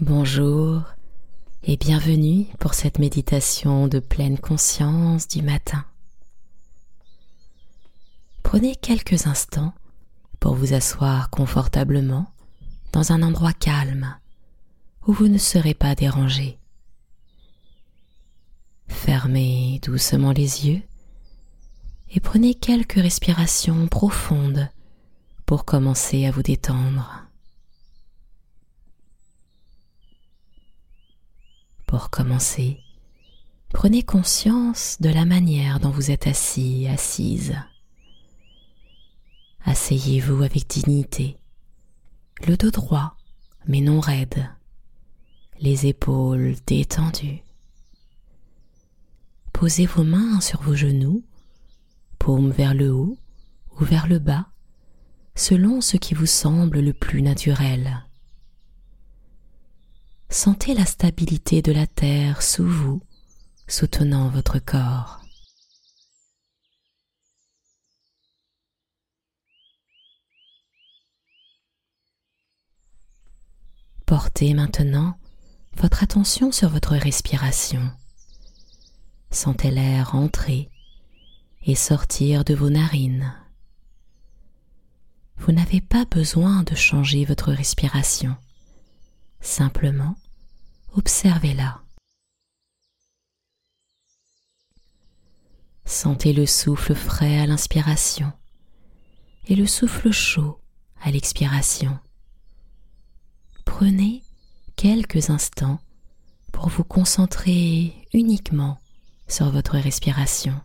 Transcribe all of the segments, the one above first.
Bonjour et bienvenue pour cette méditation de pleine conscience du matin. Prenez quelques instants pour vous asseoir confortablement dans un endroit calme où vous ne serez pas dérangé. Fermez doucement les yeux et prenez quelques respirations profondes pour commencer à vous détendre. Commencer, prenez conscience de la manière dont vous êtes assis, assise. Asseyez-vous avec dignité, le dos droit mais non raide, les épaules détendues. Posez vos mains sur vos genoux, paumes vers le haut ou vers le bas, selon ce qui vous semble le plus naturel. Sentez la stabilité de la terre sous vous, soutenant votre corps. Portez maintenant votre attention sur votre respiration. Sentez l'air entrer et sortir de vos narines. Vous n'avez pas besoin de changer votre respiration. Simplement, observez-la. Sentez le souffle frais à l'inspiration et le souffle chaud à l'expiration. Prenez quelques instants pour vous concentrer uniquement sur votre respiration.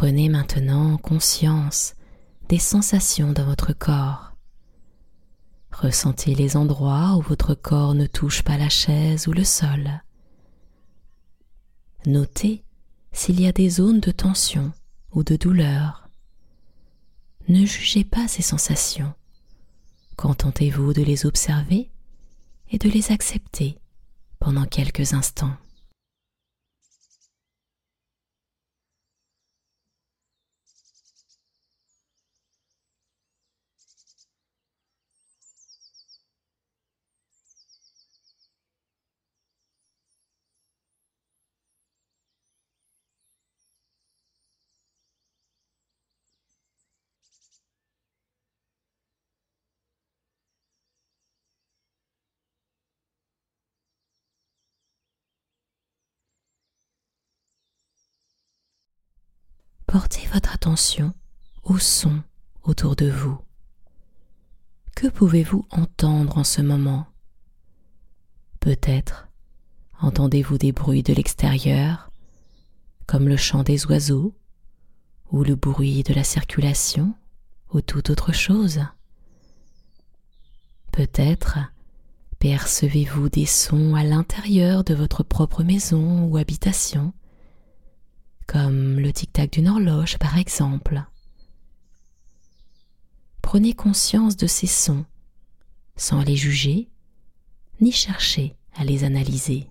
Prenez maintenant conscience des sensations dans votre corps. Ressentez les endroits où votre corps ne touche pas la chaise ou le sol. Notez s'il y a des zones de tension ou de douleur. Ne jugez pas ces sensations. Contentez-vous de les observer et de les accepter pendant quelques instants. Portez votre attention au son autour de vous. Que pouvez-vous entendre en ce moment? Peut-être entendez-vous des bruits de l'extérieur, comme le chant des oiseaux, ou le bruit de la circulation, ou toute autre chose. Peut-être percevez-vous des sons à l'intérieur de votre propre maison ou habitation, comme le tic-tac d'une horloge par exemple. Prenez conscience de ces sons sans les juger ni chercher à les analyser.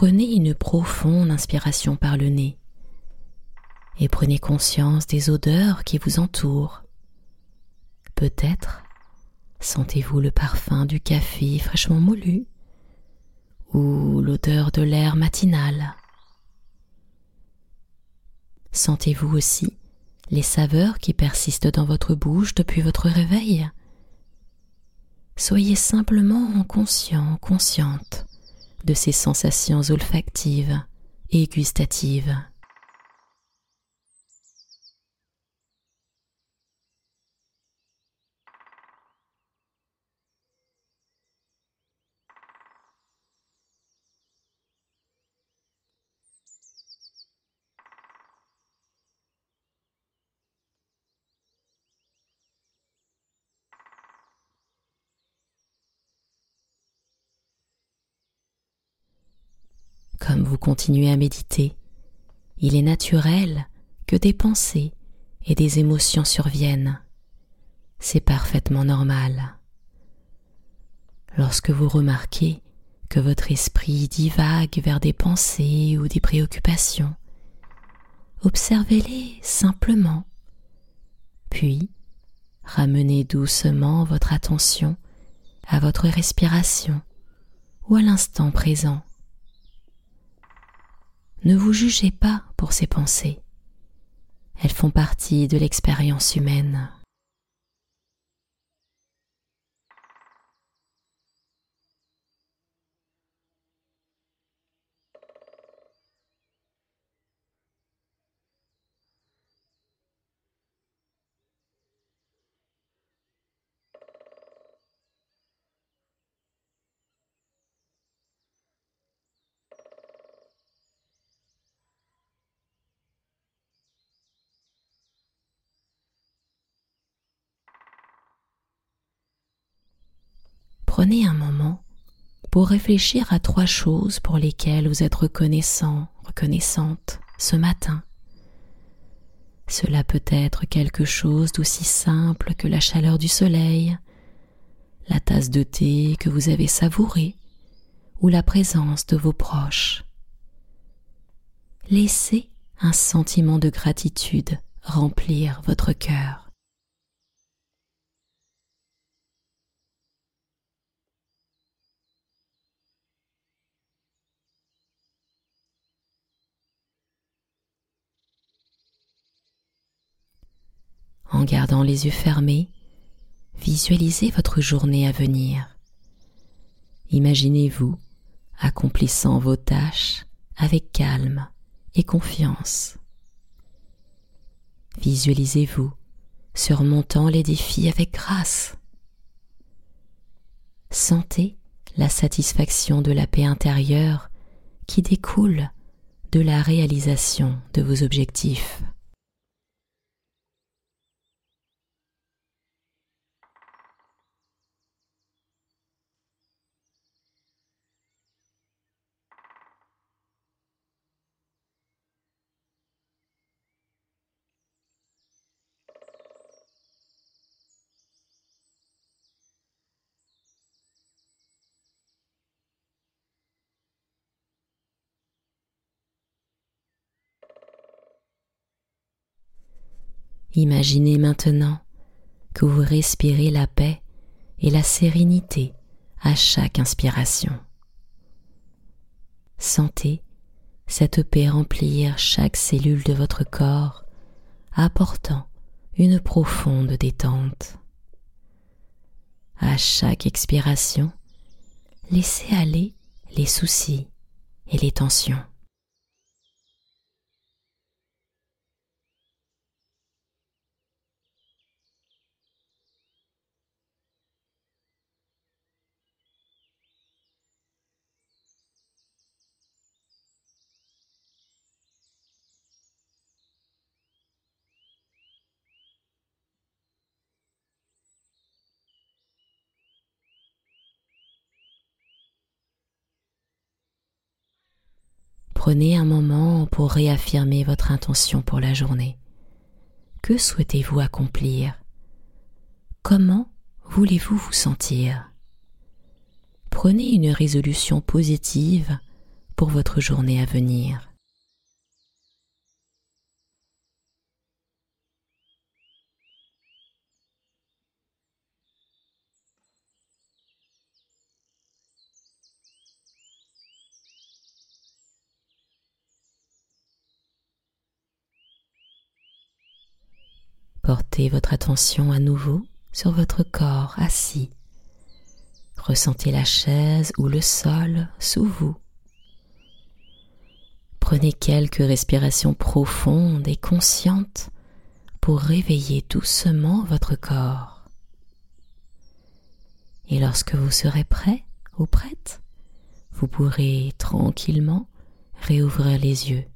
Prenez une profonde inspiration par le nez et prenez conscience des odeurs qui vous entourent. Peut-être sentez-vous le parfum du café fraîchement moulu ou l'odeur de l'air matinal. Sentez-vous aussi les saveurs qui persistent dans votre bouche depuis votre réveil. Soyez simplement conscient, consciente de ces sensations olfactives et gustatives. Comme vous continuez à méditer, il est naturel que des pensées et des émotions surviennent. C'est parfaitement normal. Lorsque vous remarquez que votre esprit divague vers des pensées ou des préoccupations, observez-les simplement, puis ramenez doucement votre attention à votre respiration ou à l'instant présent. Ne vous jugez pas pour ces pensées. Elles font partie de l'expérience humaine. Prenez un moment pour réfléchir à trois choses pour lesquelles vous êtes reconnaissant, reconnaissante ce matin. Cela peut être quelque chose d'aussi simple que la chaleur du soleil, la tasse de thé que vous avez savourée ou la présence de vos proches. Laissez un sentiment de gratitude remplir votre cœur. En gardant les yeux fermés, visualisez votre journée à venir. Imaginez-vous accomplissant vos tâches avec calme et confiance. Visualisez-vous surmontant les défis avec grâce. Sentez la satisfaction de la paix intérieure qui découle de la réalisation de vos objectifs. Imaginez maintenant que vous respirez la paix et la sérénité à chaque inspiration. Sentez cette paix remplir chaque cellule de votre corps, apportant une profonde détente. À chaque expiration, laissez aller les soucis et les tensions. Prenez un moment pour réaffirmer votre intention pour la journée. Que souhaitez-vous accomplir? Comment voulez-vous vous sentir? Prenez une résolution positive pour votre journée à venir. Portez votre attention à nouveau sur votre corps assis. Ressentez la chaise ou le sol sous vous. Prenez quelques respirations profondes et conscientes pour réveiller doucement votre corps. Et lorsque vous serez prêt ou prête, vous pourrez tranquillement réouvrir les yeux.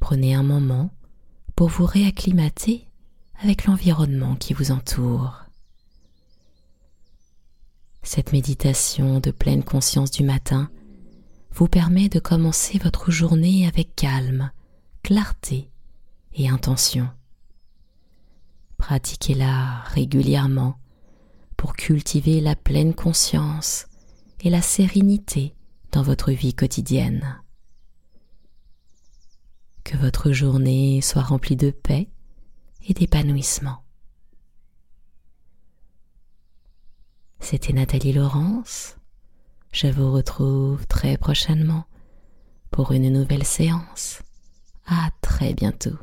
Prenez un moment pour vous réacclimater avec l'environnement qui vous entoure. Cette méditation de pleine conscience du matin vous permet de commencer votre journée avec calme, clarté et intention. Pratiquez-la régulièrement pour cultiver la pleine conscience et la sérénité dans votre vie quotidienne. Que votre journée soit remplie de paix et d'épanouissement. C'était Nathalie Laurence. Je vous retrouve très prochainement pour une nouvelle séance. À très bientôt.